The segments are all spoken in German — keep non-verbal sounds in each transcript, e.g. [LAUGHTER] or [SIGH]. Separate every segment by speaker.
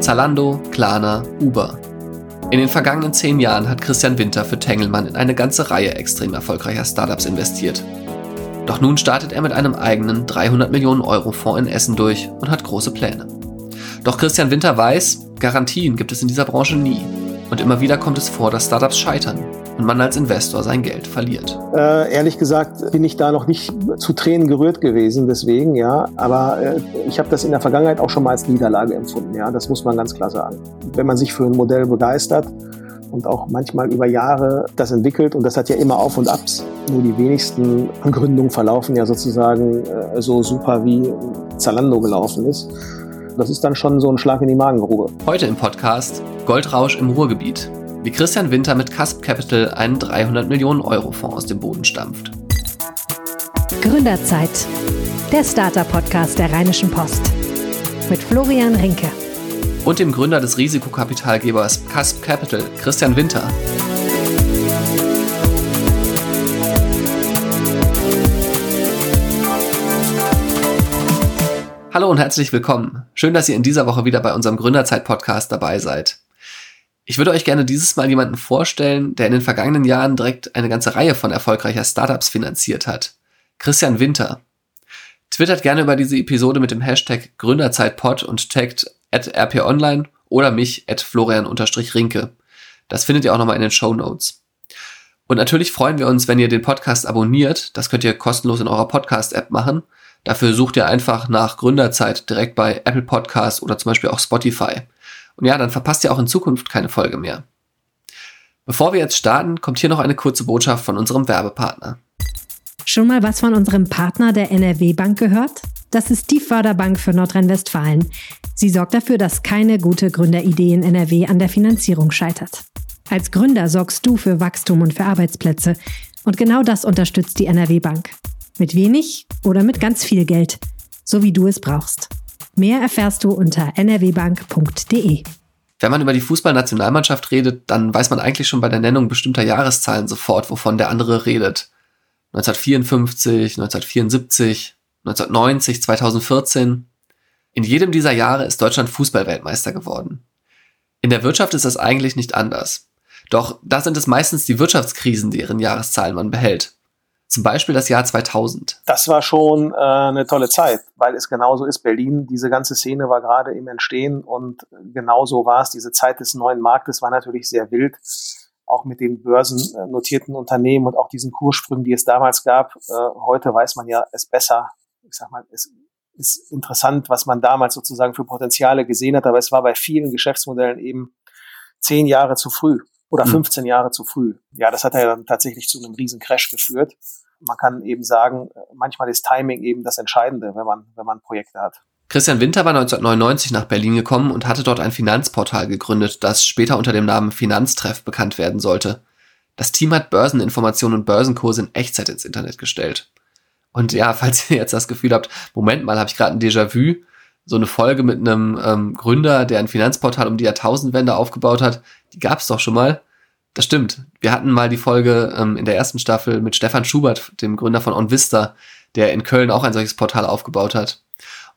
Speaker 1: Zalando, Klarna, Uber. In den vergangenen zehn Jahren hat Christian Winter für Tengelmann in eine ganze Reihe extrem erfolgreicher Startups investiert. Doch nun startet er mit einem eigenen 300 Millionen Euro Fonds in Essen durch und hat große Pläne. Doch Christian Winter weiß, Garantien gibt es in dieser Branche nie. Und immer wieder kommt es vor, dass Startups scheitern und man als Investor sein Geld verliert.
Speaker 2: Äh, ehrlich gesagt bin ich da noch nicht zu Tränen gerührt gewesen, deswegen, ja. Aber äh, ich habe das in der Vergangenheit auch schon mal als Niederlage empfunden, ja. Das muss man ganz klar sagen. Wenn man sich für ein Modell begeistert und auch manchmal über Jahre das entwickelt, und das hat ja immer Auf und Abs, nur die wenigsten Gründungen verlaufen ja sozusagen äh, so super wie Zalando gelaufen ist. Das ist dann schon so ein Schlag in die Magengrube.
Speaker 1: Heute im Podcast Goldrausch im Ruhrgebiet wie Christian Winter mit Casp Capital einen 300 Millionen Euro Fonds aus dem Boden stampft.
Speaker 3: Gründerzeit, der Starter-Podcast der Rheinischen Post mit Florian Rinke.
Speaker 1: Und dem Gründer des Risikokapitalgebers Casp Capital, Christian Winter. Hallo und herzlich willkommen. Schön, dass ihr in dieser Woche wieder bei unserem Gründerzeit-Podcast dabei seid. Ich würde euch gerne dieses Mal jemanden vorstellen, der in den vergangenen Jahren direkt eine ganze Reihe von erfolgreicher Startups finanziert hat. Christian Winter. Twittert gerne über diese Episode mit dem Hashtag Gründerzeitpod und taggt at rponline oder mich at florian-rinke. Das findet ihr auch nochmal in den Show Notes. Und natürlich freuen wir uns, wenn ihr den Podcast abonniert. Das könnt ihr kostenlos in eurer Podcast-App machen. Dafür sucht ihr einfach nach Gründerzeit direkt bei Apple Podcasts oder zum Beispiel auch Spotify. Und ja, dann verpasst ihr auch in Zukunft keine Folge mehr. Bevor wir jetzt starten, kommt hier noch eine kurze Botschaft von unserem Werbepartner.
Speaker 3: Schon mal was von unserem Partner der NRW Bank gehört? Das ist die Förderbank für Nordrhein-Westfalen. Sie sorgt dafür, dass keine gute Gründeridee in NRW an der Finanzierung scheitert. Als Gründer sorgst du für Wachstum und für Arbeitsplätze. Und genau das unterstützt die NRW Bank. Mit wenig oder mit ganz viel Geld. So wie du es brauchst. Mehr erfährst du unter nrwbank.de.
Speaker 1: Wenn man über die Fußballnationalmannschaft redet, dann weiß man eigentlich schon bei der Nennung bestimmter Jahreszahlen sofort, wovon der andere redet. 1954, 1974, 1990, 2014. In jedem dieser Jahre ist Deutschland Fußballweltmeister geworden. In der Wirtschaft ist das eigentlich nicht anders. Doch da sind es meistens die Wirtschaftskrisen, deren Jahreszahlen man behält. Zum Beispiel das Jahr 2000.
Speaker 2: Das war schon äh, eine tolle Zeit, weil es genauso ist. Berlin, diese ganze Szene war gerade im Entstehen und genauso war es. Diese Zeit des neuen Marktes war natürlich sehr wild, auch mit den börsennotierten Unternehmen und auch diesen Kurssprüngen, die es damals gab. Äh, heute weiß man ja es besser. Ich sag mal, es ist interessant, was man damals sozusagen für Potenziale gesehen hat, aber es war bei vielen Geschäftsmodellen eben zehn Jahre zu früh oder 15 hm. Jahre zu früh. Ja, das hat ja dann tatsächlich zu einem riesen Crash geführt. Man kann eben sagen, manchmal ist Timing eben das Entscheidende, wenn man, wenn man Projekte hat.
Speaker 1: Christian Winter war 1999 nach Berlin gekommen und hatte dort ein Finanzportal gegründet, das später unter dem Namen Finanztreff bekannt werden sollte. Das Team hat Börseninformationen und Börsenkurse in Echtzeit ins Internet gestellt. Und ja, [LAUGHS] falls ihr jetzt das Gefühl habt, Moment mal, habe ich gerade ein Déjà-vu, so eine Folge mit einem ähm, Gründer, der ein Finanzportal um die Jahrtausendwende aufgebaut hat, die gab es doch schon mal. Das stimmt. Wir hatten mal die Folge ähm, in der ersten Staffel mit Stefan Schubert, dem Gründer von OnVista, der in Köln auch ein solches Portal aufgebaut hat.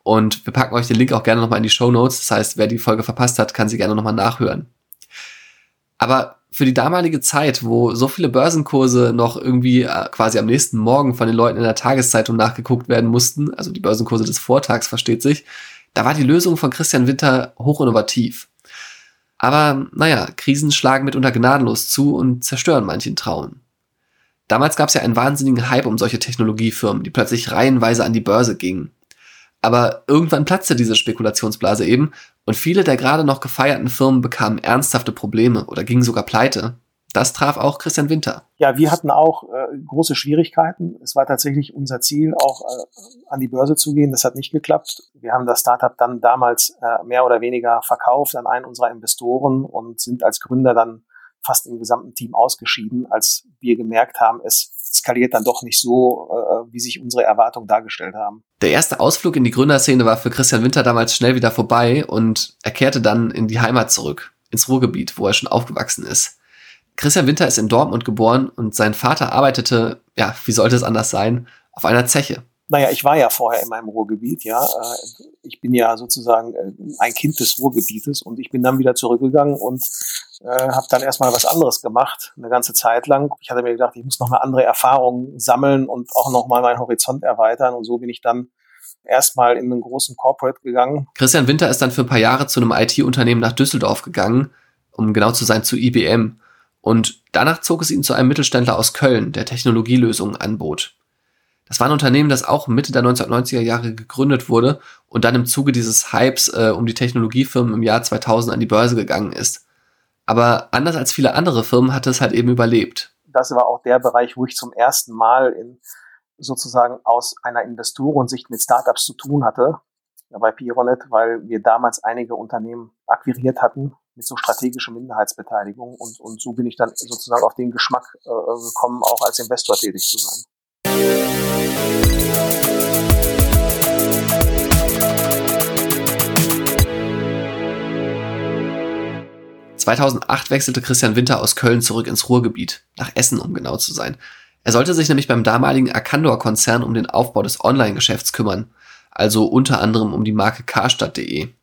Speaker 1: Und wir packen euch den Link auch gerne nochmal in die Show Notes. Das heißt, wer die Folge verpasst hat, kann sie gerne nochmal nachhören. Aber für die damalige Zeit, wo so viele Börsenkurse noch irgendwie äh, quasi am nächsten Morgen von den Leuten in der Tageszeitung nachgeguckt werden mussten, also die Börsenkurse des Vortags, versteht sich, da war die Lösung von Christian Winter hochinnovativ. Aber naja, Krisen schlagen mitunter gnadenlos zu und zerstören manchen Trauen. Damals gab es ja einen wahnsinnigen Hype um solche Technologiefirmen, die plötzlich reihenweise an die Börse gingen. Aber irgendwann platzte diese Spekulationsblase eben und viele der gerade noch gefeierten Firmen bekamen ernsthafte Probleme oder gingen sogar pleite. Das traf auch Christian Winter.
Speaker 2: Ja, wir hatten auch äh, große Schwierigkeiten. Es war tatsächlich unser Ziel, auch äh, an die Börse zu gehen. Das hat nicht geklappt. Wir haben das Startup dann damals äh, mehr oder weniger verkauft an einen unserer Investoren und sind als Gründer dann fast im gesamten Team ausgeschieden, als wir gemerkt haben, es skaliert dann doch nicht so, äh, wie sich unsere Erwartungen dargestellt haben.
Speaker 1: Der erste Ausflug in die Gründerszene war für Christian Winter damals schnell wieder vorbei und er kehrte dann in die Heimat zurück, ins Ruhrgebiet, wo er schon aufgewachsen ist. Christian Winter ist in Dortmund geboren und sein Vater arbeitete, ja, wie sollte es anders sein, auf einer Zeche.
Speaker 2: Naja, ich war ja vorher in meinem Ruhrgebiet, ja. Äh, ich bin ja sozusagen äh, ein Kind des Ruhrgebietes und ich bin dann wieder zurückgegangen und äh, habe dann erstmal was anderes gemacht, eine ganze Zeit lang. Ich hatte mir gedacht, ich muss nochmal andere Erfahrungen sammeln und auch nochmal meinen Horizont erweitern und so bin ich dann erstmal in einen großen Corporate gegangen.
Speaker 1: Christian Winter ist dann für ein paar Jahre zu einem IT-Unternehmen nach Düsseldorf gegangen, um genau zu sein, zu IBM. Und danach zog es ihn zu einem Mittelständler aus Köln, der Technologielösungen anbot. Das war ein Unternehmen, das auch Mitte der 1990er Jahre gegründet wurde und dann im Zuge dieses Hypes äh, um die Technologiefirmen im Jahr 2000 an die Börse gegangen ist. Aber anders als viele andere Firmen hat es halt eben überlebt.
Speaker 2: Das war auch der Bereich, wo ich zum ersten Mal in sozusagen aus einer Investorensicht mit Startups zu tun hatte bei Pironet, weil wir damals einige Unternehmen akquiriert hatten mit so strategischer Minderheitsbeteiligung und, und so bin ich dann sozusagen auf den Geschmack äh, gekommen, auch als Investor tätig zu sein.
Speaker 1: 2008 wechselte Christian Winter aus Köln zurück ins Ruhrgebiet, nach Essen, um genau zu sein. Er sollte sich nämlich beim damaligen Arcandor-Konzern um den Aufbau des Online-Geschäfts kümmern, also unter anderem um die Marke karstadt.de.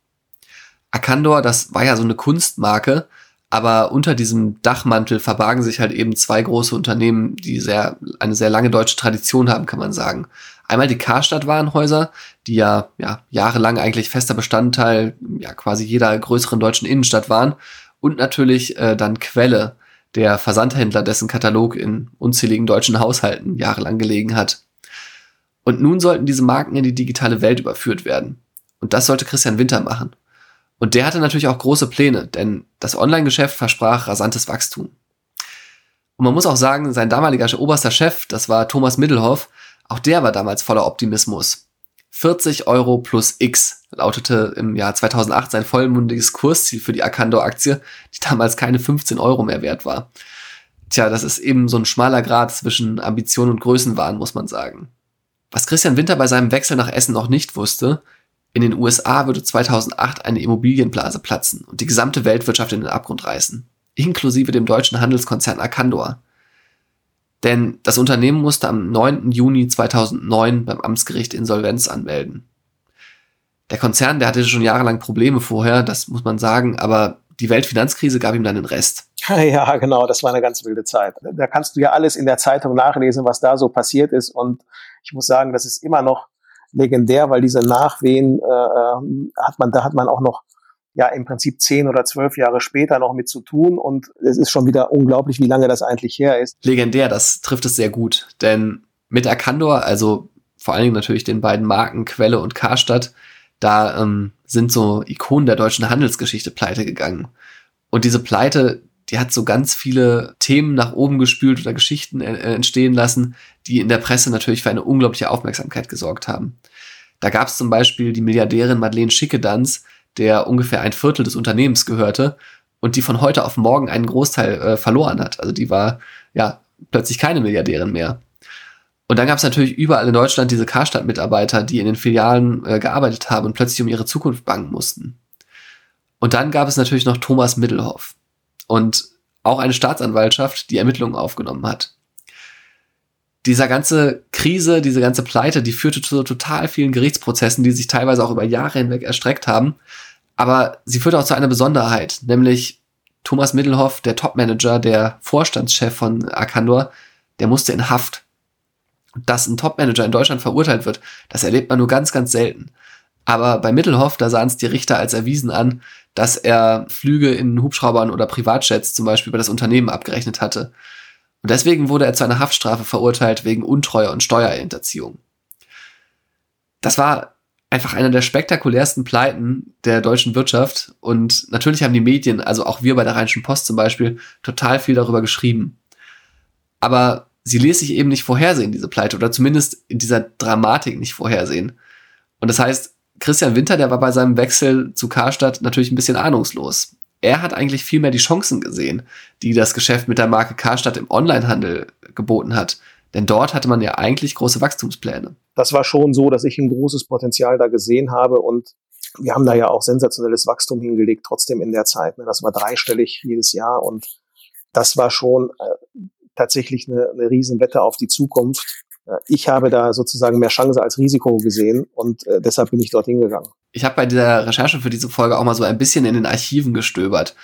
Speaker 1: Arcandor, das war ja so eine Kunstmarke, aber unter diesem Dachmantel verbargen sich halt eben zwei große Unternehmen, die sehr, eine sehr lange deutsche Tradition haben, kann man sagen. Einmal die Karstadt Warenhäuser, die ja, ja jahrelang eigentlich fester Bestandteil ja quasi jeder größeren deutschen Innenstadt waren und natürlich äh, dann Quelle, der Versandhändler, dessen Katalog in unzähligen deutschen Haushalten jahrelang gelegen hat. Und nun sollten diese Marken in die digitale Welt überführt werden. Und das sollte Christian Winter machen. Und der hatte natürlich auch große Pläne, denn das Online-Geschäft versprach rasantes Wachstum. Und man muss auch sagen, sein damaliger oberster Chef, das war Thomas Middelhoff, auch der war damals voller Optimismus. 40 Euro plus X lautete im Jahr 2008 sein vollmundiges Kursziel für die Arcando-Aktie, die damals keine 15 Euro mehr wert war. Tja, das ist eben so ein schmaler Grad zwischen Ambition und Größenwahn, muss man sagen. Was Christian Winter bei seinem Wechsel nach Essen noch nicht wusste, in den USA würde 2008 eine Immobilienblase platzen und die gesamte Weltwirtschaft in den Abgrund reißen, inklusive dem deutschen Handelskonzern Arcandor. Denn das Unternehmen musste am 9. Juni 2009 beim Amtsgericht Insolvenz anmelden. Der Konzern, der hatte schon jahrelang Probleme vorher, das muss man sagen, aber die Weltfinanzkrise gab ihm dann den Rest. [LAUGHS]
Speaker 2: Ja, genau, das war eine ganz wilde Zeit. Da kannst du ja alles in der Zeitung nachlesen, was da so passiert ist. Und ich muss sagen, das ist immer noch legendär, weil diese Nachwehen äh, äh hat man, da hat man auch noch ja im Prinzip zehn oder zwölf Jahre später noch mit zu tun. Und es ist schon wieder unglaublich, wie lange das eigentlich her ist.
Speaker 1: Legendär, das trifft es sehr gut. Denn mit Arcandor, also vor allen Dingen natürlich den beiden Marken Quelle und Karstadt, da ähm, sind so Ikonen der deutschen Handelsgeschichte pleite gegangen. Und diese Pleite, die hat so ganz viele Themen nach oben gespült oder Geschichten äh, entstehen lassen, die in der Presse natürlich für eine unglaubliche Aufmerksamkeit gesorgt haben. Da gab es zum Beispiel die Milliardärin Madeleine Schickedanz, der ungefähr ein Viertel des Unternehmens gehörte und die von heute auf morgen einen Großteil äh, verloren hat. Also die war ja plötzlich keine Milliardärin mehr. Und dann gab es natürlich überall in Deutschland diese Karstadt-Mitarbeiter, die in den Filialen äh, gearbeitet haben und plötzlich um ihre Zukunft bangen mussten. Und dann gab es natürlich noch Thomas Middelhoff und auch eine Staatsanwaltschaft, die Ermittlungen aufgenommen hat. Dieser ganze Krise, diese ganze Pleite, die führte zu total vielen Gerichtsprozessen, die sich teilweise auch über Jahre hinweg erstreckt haben. Aber sie führte auch zu einer Besonderheit, nämlich Thomas Middelhoff, der Topmanager, der Vorstandschef von Arcandor, der musste in Haft. Dass ein Topmanager in Deutschland verurteilt wird, das erlebt man nur ganz, ganz selten. Aber bei Mittelhoff, da sahen es die Richter als erwiesen an, dass er Flüge in Hubschraubern oder Privatjets zum Beispiel über das Unternehmen abgerechnet hatte. Und deswegen wurde er zu einer Haftstrafe verurteilt wegen Untreue und Steuerhinterziehung. Das war einfach einer der spektakulärsten Pleiten der deutschen Wirtschaft. Und natürlich haben die Medien, also auch wir bei der Rheinischen Post zum Beispiel, total viel darüber geschrieben. Aber sie ließ sich eben nicht vorhersehen, diese Pleite, oder zumindest in dieser Dramatik nicht vorhersehen. Und das heißt, Christian Winter, der war bei seinem Wechsel zu Karstadt natürlich ein bisschen ahnungslos. Er hat eigentlich viel mehr die Chancen gesehen, die das Geschäft mit der Marke Karstadt im Onlinehandel geboten hat. Denn dort hatte man ja eigentlich große Wachstumspläne.
Speaker 2: Das war schon so, dass ich ein großes Potenzial da gesehen habe und wir haben da ja auch sensationelles Wachstum hingelegt, trotzdem in der Zeit. Ne? Das war dreistellig jedes Jahr und das war schon äh, tatsächlich eine, eine Riesenwette auf die Zukunft. Äh, ich habe da sozusagen mehr Chance als Risiko gesehen und äh, deshalb bin ich dorthin gegangen.
Speaker 1: Ich habe bei dieser Recherche für diese Folge auch mal so ein bisschen in den Archiven gestöbert.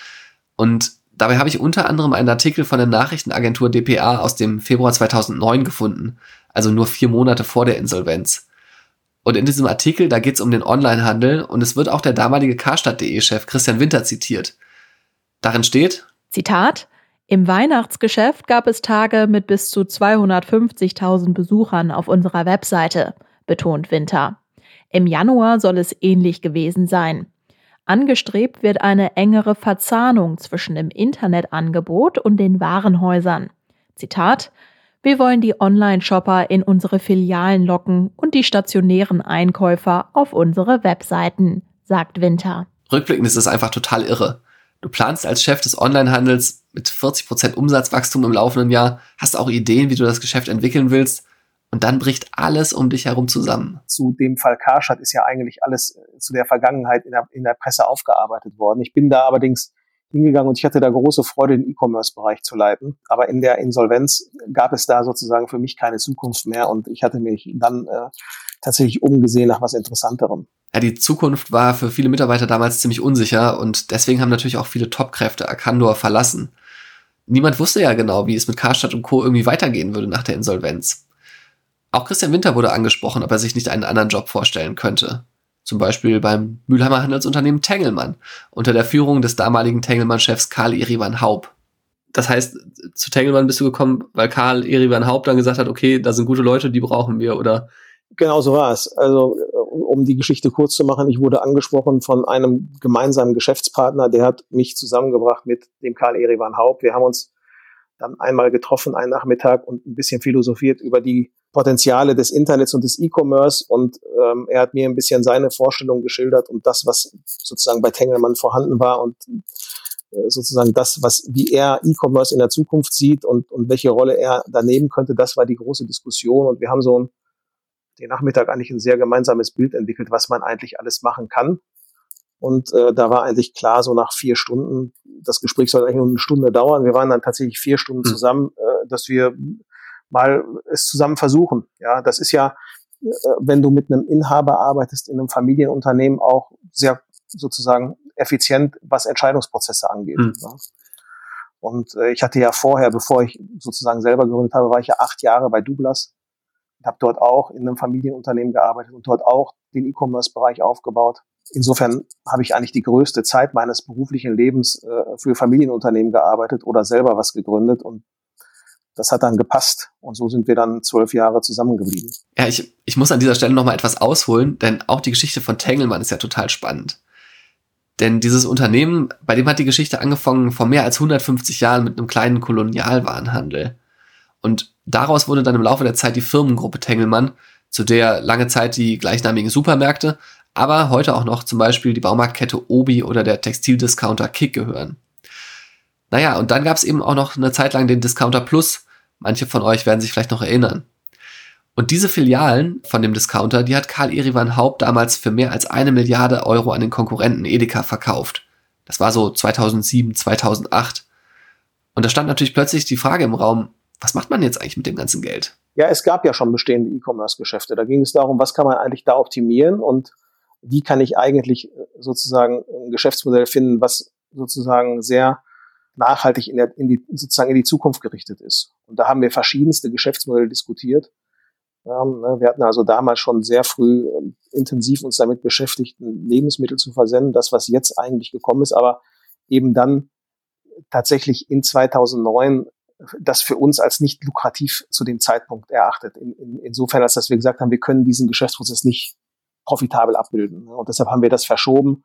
Speaker 1: Und dabei habe ich unter anderem einen Artikel von der Nachrichtenagentur dpa aus dem Februar 2009 gefunden, also nur vier Monate vor der Insolvenz. Und in diesem Artikel, da geht es um den Onlinehandel und es wird auch der damalige Karstadt.de-Chef Christian Winter zitiert. Darin steht,
Speaker 4: Zitat, im Weihnachtsgeschäft gab es Tage mit bis zu 250.000 Besuchern auf unserer Webseite, betont Winter. Im Januar soll es ähnlich gewesen sein. Angestrebt wird eine engere Verzahnung zwischen dem Internetangebot und den Warenhäusern. Zitat Wir wollen die Online-Shopper in unsere Filialen locken und die stationären Einkäufer auf unsere Webseiten, sagt Winter.
Speaker 1: Rückblickend ist es einfach total irre. Du planst als Chef des Onlinehandels mit 40% Umsatzwachstum im laufenden Jahr, hast auch Ideen, wie du das Geschäft entwickeln willst und dann bricht alles um dich herum zusammen.
Speaker 2: Zu dem Fall Karstadt ist ja eigentlich alles äh, zu der Vergangenheit in der, in der Presse aufgearbeitet worden. Ich bin da allerdings hingegangen und ich hatte da große Freude, den E-Commerce-Bereich zu leiten. Aber in der Insolvenz gab es da sozusagen für mich keine Zukunft mehr und ich hatte mich dann äh, tatsächlich umgesehen nach was Interessanterem
Speaker 1: ja, die Zukunft war für viele Mitarbeiter damals ziemlich unsicher und deswegen haben natürlich auch viele Topkräfte Arcandor verlassen. Niemand wusste ja genau, wie es mit Karstadt und Co. irgendwie weitergehen würde nach der Insolvenz. Auch Christian Winter wurde angesprochen, ob er sich nicht einen anderen Job vorstellen könnte. Zum Beispiel beim Mülheimer Handelsunternehmen Tengelmann unter der Führung des damaligen Tengelmann-Chefs Karl Erivan Haub. Das heißt, zu Tengelmann bist du gekommen, weil Karl Erivan Haub dann gesagt hat, okay, da sind gute Leute, die brauchen wir, oder?
Speaker 2: Genau so war es. Also um die Geschichte kurz zu machen, ich wurde angesprochen von einem gemeinsamen Geschäftspartner, der hat mich zusammengebracht mit dem Karl Erivan Haupt. Wir haben uns dann einmal getroffen, einen Nachmittag und ein bisschen philosophiert über die Potenziale des Internets und des E-Commerce. Und ähm, er hat mir ein bisschen seine Vorstellung geschildert und das, was sozusagen bei Tengelmann vorhanden war und äh, sozusagen das, was wie er E-Commerce in der Zukunft sieht und, und welche Rolle er da nehmen könnte, das war die große Diskussion. Und wir haben so ein den Nachmittag eigentlich ein sehr gemeinsames Bild entwickelt, was man eigentlich alles machen kann. Und äh, da war eigentlich klar, so nach vier Stunden, das Gespräch soll eigentlich nur eine Stunde dauern. Wir waren dann tatsächlich vier Stunden mhm. zusammen, äh, dass wir mal es zusammen versuchen. Ja, das ist ja, äh, wenn du mit einem Inhaber arbeitest in einem Familienunternehmen auch sehr sozusagen effizient, was Entscheidungsprozesse angeht. Mhm. Ja. Und äh, ich hatte ja vorher, bevor ich sozusagen selber gegründet habe, war ich ja acht Jahre bei Douglas habe dort auch in einem Familienunternehmen gearbeitet und dort auch den E-Commerce-Bereich aufgebaut. Insofern habe ich eigentlich die größte Zeit meines beruflichen Lebens äh, für Familienunternehmen gearbeitet oder selber was gegründet und das hat dann gepasst und so sind wir dann zwölf Jahre zusammengeblieben.
Speaker 1: Ja, ich, ich muss an dieser Stelle nochmal etwas ausholen, denn auch die Geschichte von Tengelmann ist ja total spannend. Denn dieses Unternehmen, bei dem hat die Geschichte angefangen vor mehr als 150 Jahren mit einem kleinen Kolonialwarenhandel. Und daraus wurde dann im Laufe der Zeit die Firmengruppe Tengelmann, zu der lange Zeit die gleichnamigen Supermärkte, aber heute auch noch zum Beispiel die Baumarktkette Obi oder der Textildiscounter Kick gehören. Naja, und dann gab es eben auch noch eine Zeit lang den Discounter Plus. Manche von euch werden sich vielleicht noch erinnern. Und diese Filialen von dem Discounter, die hat Karl Erivan Haupt damals für mehr als eine Milliarde Euro an den Konkurrenten Edeka verkauft. Das war so 2007, 2008. Und da stand natürlich plötzlich die Frage im Raum, was macht man jetzt eigentlich mit dem ganzen Geld?
Speaker 2: Ja, es gab ja schon bestehende E-Commerce-Geschäfte. Da ging es darum, was kann man eigentlich da optimieren und wie kann ich eigentlich äh, sozusagen ein Geschäftsmodell finden, was sozusagen sehr nachhaltig in, der, in die, sozusagen in die Zukunft gerichtet ist. Und da haben wir verschiedenste Geschäftsmodelle diskutiert. Ähm, ne, wir hatten also damals schon sehr früh ähm, intensiv uns damit beschäftigt, Lebensmittel zu versenden, das, was jetzt eigentlich gekommen ist, aber eben dann tatsächlich in 2009 das für uns als nicht lukrativ zu dem Zeitpunkt erachtet. In, in, insofern, als dass wir gesagt haben, wir können diesen Geschäftsprozess nicht profitabel abbilden. Und deshalb haben wir das verschoben,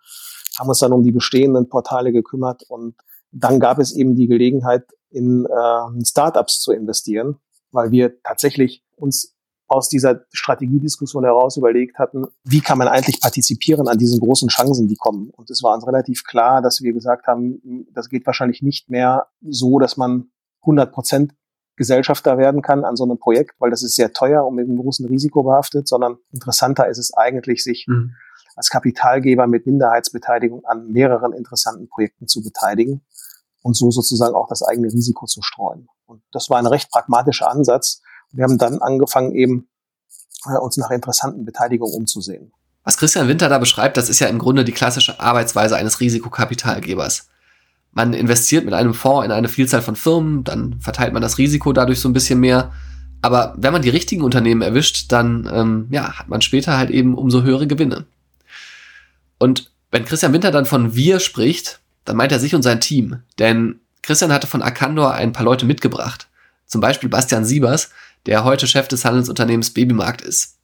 Speaker 2: haben uns dann um die bestehenden Portale gekümmert und dann gab es eben die Gelegenheit, in äh, Startups zu investieren, weil wir tatsächlich uns aus dieser Strategiediskussion heraus überlegt hatten, wie kann man eigentlich partizipieren an diesen großen Chancen, die kommen. Und es war uns relativ klar, dass wir gesagt haben, das geht wahrscheinlich nicht mehr so, dass man 100 Prozent Gesellschafter werden kann an so einem Projekt, weil das ist sehr teuer und mit einem großen Risiko behaftet, sondern interessanter ist es eigentlich, sich mhm. als Kapitalgeber mit Minderheitsbeteiligung an mehreren interessanten Projekten zu beteiligen und so sozusagen auch das eigene Risiko zu streuen. Und das war ein recht pragmatischer Ansatz. Wir haben dann angefangen, eben äh, uns nach interessanten Beteiligungen umzusehen.
Speaker 1: Was Christian Winter da beschreibt, das ist ja im Grunde die klassische Arbeitsweise eines Risikokapitalgebers. Man investiert mit einem Fonds in eine Vielzahl von Firmen, dann verteilt man das Risiko dadurch so ein bisschen mehr. Aber wenn man die richtigen Unternehmen erwischt, dann ähm, ja, hat man später halt eben umso höhere Gewinne. Und wenn Christian Winter dann von wir spricht, dann meint er sich und sein Team. Denn Christian hatte von Arcandor ein paar Leute mitgebracht. Zum Beispiel Bastian Siebers, der heute Chef des Handelsunternehmens Babymarkt ist.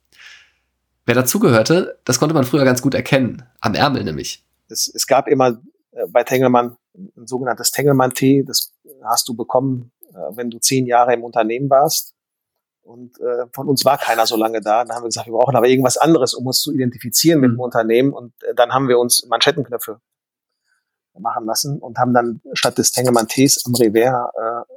Speaker 1: Wer dazugehörte, das konnte man früher ganz gut erkennen. Am Ärmel nämlich.
Speaker 2: Es, es gab immer bei Tengelmann ein sogenanntes Tengelmann-Tee. Das hast du bekommen, äh, wenn du zehn Jahre im Unternehmen warst. Und äh, von uns war keiner so lange da. Dann haben wir gesagt, wir brauchen aber irgendwas anderes, um uns zu identifizieren mit dem mhm. Unternehmen. Und äh, dann haben wir uns Manschettenknöpfe machen lassen und haben dann statt des Tengelmann Tees am Revers äh, äh,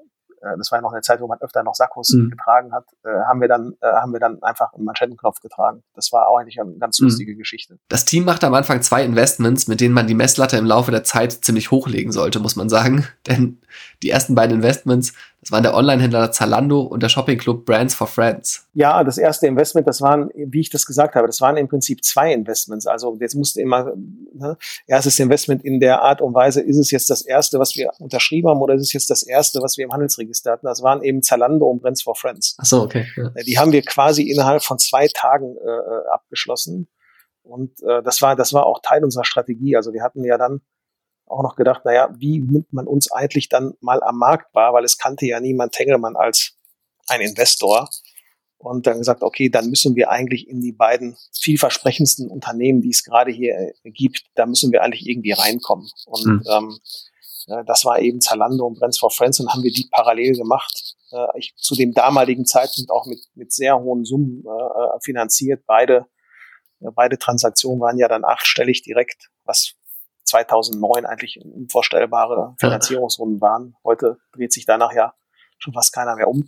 Speaker 2: das war ja noch eine Zeit, wo man öfter noch Sakkos mhm. getragen hat, äh, haben wir dann, äh, haben wir dann einfach einen Manschettenknopf getragen. Das war auch eigentlich eine ganz mhm. lustige mhm. Geschichte.
Speaker 1: Das Team machte am Anfang zwei Investments, mit denen man die Messlatte im Laufe der Zeit ziemlich hochlegen sollte, muss man sagen. [LAUGHS] Denn die ersten beiden Investments, das waren der Online-Händler Zalando und der Shopping-Club Brands for Friends.
Speaker 2: Ja, das erste Investment, das waren, wie ich das gesagt habe, das waren im Prinzip zwei Investments. Also jetzt musste immer, ne, erstes Investment in der Art und Weise, ist es jetzt das erste, was wir unterschrieben haben oder ist es jetzt das erste, was wir im Handelsregister hatten? Das waren eben Zalando und Brands for Friends.
Speaker 1: Ach so, okay. Ja.
Speaker 2: Die haben wir quasi innerhalb von zwei Tagen äh, äh abgeschlossen. Und äh, das war, das war auch Teil unserer Strategie. Also wir hatten ja dann auch noch gedacht, naja, wie nimmt man uns eigentlich dann mal am Markt wahr, weil es kannte ja niemand Tengelmann als ein Investor. Und dann gesagt, okay, dann müssen wir eigentlich in die beiden vielversprechendsten Unternehmen, die es gerade hier äh, gibt, da müssen wir eigentlich irgendwie reinkommen. Und mhm. ähm, äh, das war eben Zalando und Brands for Friends und haben wir die parallel gemacht. Äh, ich, zu dem damaligen Zeitpunkt auch mit, mit sehr hohen Summen äh, äh finanziert. Beide, äh, beide Transaktionen waren ja dann achtstellig direkt, was 2009 eigentlich unvorstellbare Finanzierungsrunden waren. Heute dreht sich danach ja schon fast keiner mehr um.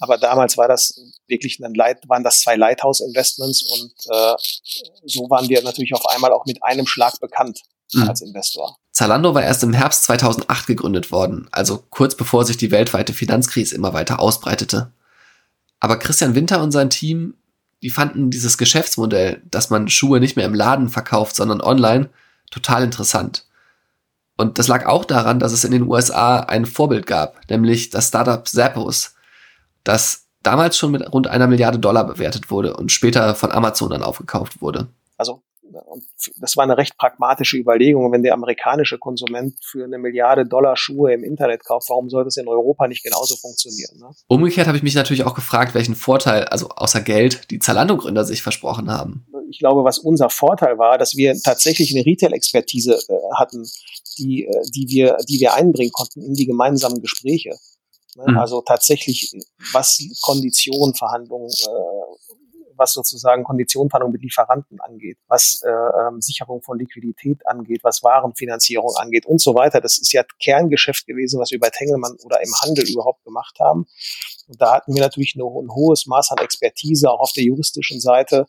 Speaker 2: Aber damals war das wirklich ein Leit, waren das zwei Lighthouse-Investments und äh, so waren wir natürlich auf einmal auch mit einem Schlag bekannt mhm. als Investor.
Speaker 1: Zalando war erst im Herbst 2008 gegründet worden, also kurz bevor sich die weltweite Finanzkrise immer weiter ausbreitete. Aber Christian Winter und sein Team, die fanden dieses Geschäftsmodell, dass man Schuhe nicht mehr im Laden verkauft, sondern online, total interessant. Und das lag auch daran, dass es in den USA ein Vorbild gab, nämlich das Startup Zappos, das damals schon mit rund einer Milliarde Dollar bewertet wurde und später von Amazon dann aufgekauft wurde.
Speaker 2: Also und das war eine recht pragmatische Überlegung. Wenn der amerikanische Konsument für eine Milliarde Dollar Schuhe im Internet kauft, warum soll das in Europa nicht genauso funktionieren? Ne?
Speaker 1: Umgekehrt habe ich mich natürlich auch gefragt, welchen Vorteil, also außer Geld, die Zalando-Gründer sich versprochen haben.
Speaker 2: Ich glaube, was unser Vorteil war, dass wir tatsächlich eine Retail-Expertise äh, hatten, die, äh, die, wir, die wir einbringen konnten in die gemeinsamen Gespräche. Ne? Mhm. Also tatsächlich, was Konditionen, Verhandlungen, äh, was sozusagen Konditionenverhandlungen mit Lieferanten angeht, was äh, ähm, Sicherung von Liquidität angeht, was Warenfinanzierung angeht und so weiter. Das ist ja Kerngeschäft gewesen, was wir bei Tengelmann oder im Handel überhaupt gemacht haben. Und da hatten wir natürlich ein, ein hohes Maß an Expertise, auch auf der juristischen Seite.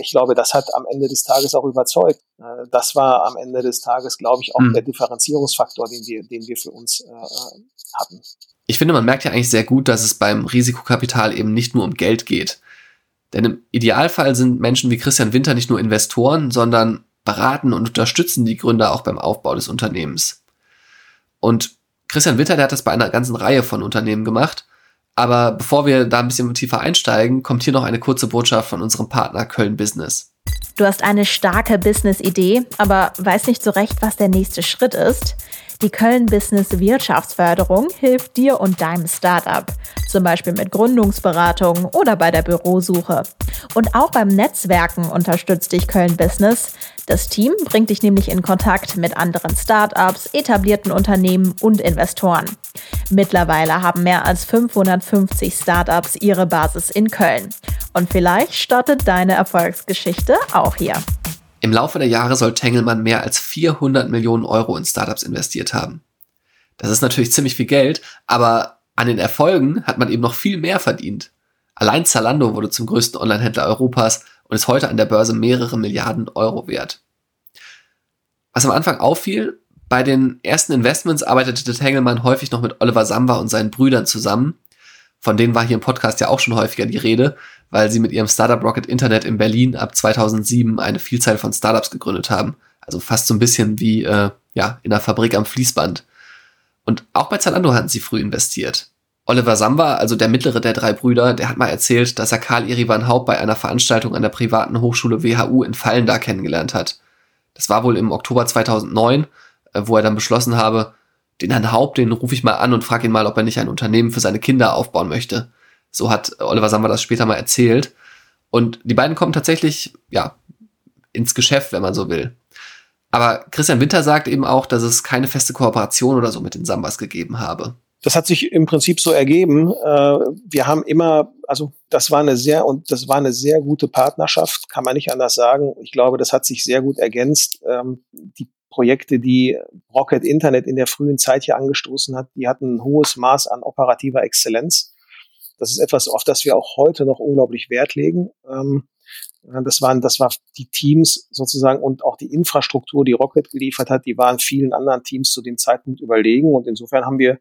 Speaker 2: Ich glaube, das hat am Ende des Tages auch überzeugt. Äh, das war am Ende des Tages, glaube ich, auch mhm. der Differenzierungsfaktor, den wir, den wir für uns äh, hatten.
Speaker 1: Ich finde, man merkt ja eigentlich sehr gut, dass es beim Risikokapital eben nicht nur um Geld geht. Denn im Idealfall sind Menschen wie Christian Winter nicht nur Investoren, sondern beraten und unterstützen die Gründer auch beim Aufbau des Unternehmens. Und Christian Winter, der hat das bei einer ganzen Reihe von Unternehmen gemacht. Aber bevor wir da ein bisschen tiefer einsteigen, kommt hier noch eine kurze Botschaft von unserem Partner Köln Business.
Speaker 4: Du hast eine starke Business-Idee, aber weißt nicht so recht, was der nächste Schritt ist. Die Köln Business Wirtschaftsförderung hilft dir und deinem Startup, zum Beispiel mit Gründungsberatung oder bei der Bürosuche. Und auch beim Netzwerken unterstützt dich Köln Business. Das Team bringt dich nämlich in Kontakt mit anderen Startups, etablierten Unternehmen und Investoren. Mittlerweile haben mehr als 550 Startups ihre Basis in Köln. Und vielleicht startet deine Erfolgsgeschichte auch hier.
Speaker 1: Im Laufe der Jahre soll Tengelmann mehr als 400 Millionen Euro in Startups investiert haben. Das ist natürlich ziemlich viel Geld, aber an den Erfolgen hat man eben noch viel mehr verdient. Allein Zalando wurde zum größten Onlinehändler Europas und ist heute an der Börse mehrere Milliarden Euro wert. Was am Anfang auffiel, bei den ersten Investments arbeitete Tengelmann häufig noch mit Oliver Samba und seinen Brüdern zusammen. Von denen war hier im Podcast ja auch schon häufiger die Rede, weil sie mit ihrem Startup Rocket Internet in Berlin ab 2007 eine Vielzahl von Startups gegründet haben. Also fast so ein bisschen wie äh, ja, in einer Fabrik am Fließband. Und auch bei Zalando hatten sie früh investiert. Oliver Samba, also der mittlere der drei Brüder, der hat mal erzählt, dass er Karl Irivan Haupt bei einer Veranstaltung an der privaten Hochschule WHU in Fallen da kennengelernt hat. Das war wohl im Oktober 2009, äh, wo er dann beschlossen habe, den Herrn Haupt, den rufe ich mal an und frage ihn mal, ob er nicht ein Unternehmen für seine Kinder aufbauen möchte. So hat Oliver Samba das später mal erzählt. Und die beiden kommen tatsächlich, ja, ins Geschäft, wenn man so will. Aber Christian Winter sagt eben auch, dass es keine feste Kooperation oder so mit den Sambas gegeben habe
Speaker 2: das hat sich im Prinzip so ergeben. Äh, wir haben immer, also das war eine sehr und das war eine sehr gute Partnerschaft, kann man nicht anders sagen. Ich glaube, das hat sich sehr gut ergänzt. Ähm, die Projekte, die Rocket Internet in der frühen Zeit hier angestoßen hat, die hatten ein hohes Maß an operativer Exzellenz. Das ist etwas, auf das wir auch heute noch unglaublich Wert legen. Ähm, das waren, das war die Teams sozusagen und auch die Infrastruktur, die Rocket geliefert hat, die waren vielen anderen Teams zu dem Zeitpunkt überlegen. Und insofern haben wir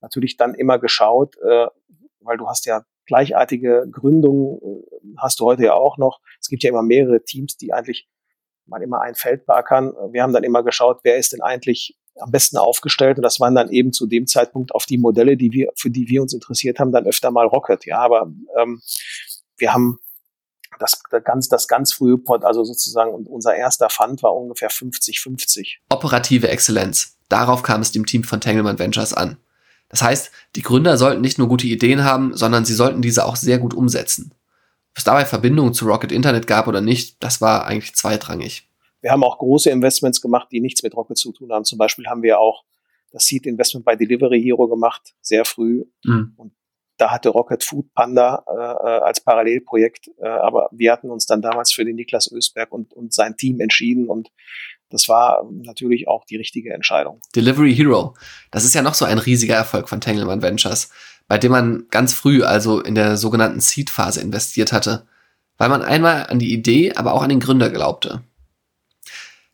Speaker 2: natürlich dann immer geschaut, äh, weil du hast ja gleichartige Gründungen, äh, hast du heute ja auch noch. Es gibt ja immer mehrere Teams, die eigentlich mal immer ein Feld beackern. Wir haben dann immer geschaut, wer ist denn eigentlich am besten aufgestellt und das waren dann eben zu dem Zeitpunkt auf die Modelle, die wir, für die wir uns interessiert haben, dann öfter mal Rocket. Ja, aber ähm, wir haben das, das ganz, das ganz frühe Pod, also sozusagen unser erster Fund war ungefähr 50-50.
Speaker 1: Operative Exzellenz. Darauf kam es dem Team von Tangleman Ventures an. Das heißt, die Gründer sollten nicht nur gute Ideen haben, sondern sie sollten diese auch sehr gut umsetzen. Ob es dabei Verbindungen zu Rocket Internet gab oder nicht, das war eigentlich zweitrangig.
Speaker 2: Wir haben auch große Investments gemacht, die nichts mit Rocket zu tun haben. Zum Beispiel haben wir auch das Seed Investment bei Delivery Hero gemacht, sehr früh. Mhm. Und da hatte Rocket Food Panda äh, äh, als Parallelprojekt, äh, aber wir hatten uns dann damals für den Niklas Ösberg und, und sein Team entschieden und das war natürlich auch die richtige Entscheidung.
Speaker 1: Delivery Hero, das ist ja noch so ein riesiger Erfolg von Tangleman Ventures, bei dem man ganz früh, also in der sogenannten Seed-Phase investiert hatte, weil man einmal an die Idee, aber auch an den Gründer glaubte.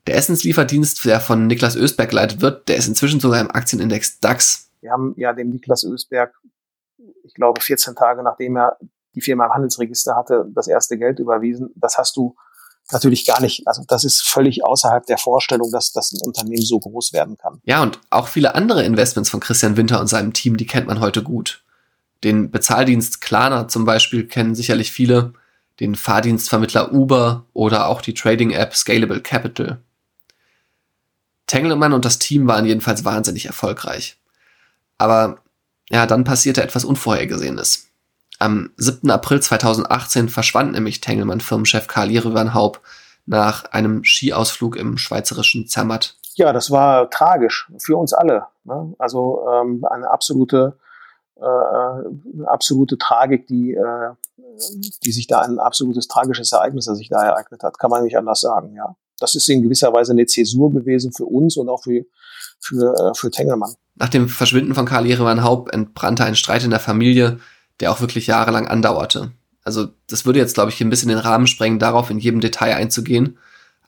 Speaker 1: Der Essenslieferdienst, der von Niklas Ösberg geleitet wird, der ist inzwischen sogar im Aktienindex DAX.
Speaker 2: Wir haben ja dem Niklas Ösberg, ich glaube 14 Tage nachdem er die Firma im Handelsregister hatte, das erste Geld überwiesen. Das hast du natürlich gar nicht, also das ist völlig außerhalb der Vorstellung, dass, dass ein Unternehmen so groß werden kann.
Speaker 1: Ja, und auch viele andere Investments von Christian Winter und seinem Team, die kennt man heute gut. Den Bezahldienst Klarna zum Beispiel kennen sicherlich viele, den Fahrdienstvermittler Uber oder auch die Trading-App Scalable Capital. Tangleman und das Team waren jedenfalls wahnsinnig erfolgreich. Aber ja, dann passierte etwas Unvorhergesehenes. Am 7. April 2018 verschwand nämlich Tengelmann-Firmenchef Karl Jerewan-Haupt nach einem Skiausflug im schweizerischen Zermatt.
Speaker 2: Ja, das war tragisch für uns alle. Ne? Also ähm, eine absolute, äh, absolute Tragik, die, äh, die sich da ein absolutes tragisches Ereignis, das sich da ereignet hat, kann man nicht anders sagen. Ja, das ist in gewisser Weise eine Zäsur gewesen für uns und auch für für, äh, für Tengelmann.
Speaker 1: Nach dem Verschwinden von Karl Jerewan Haupt entbrannte ein Streit in der Familie, der auch wirklich jahrelang andauerte. Also das würde jetzt, glaube ich, ein bisschen den Rahmen sprengen, darauf in jedem Detail einzugehen.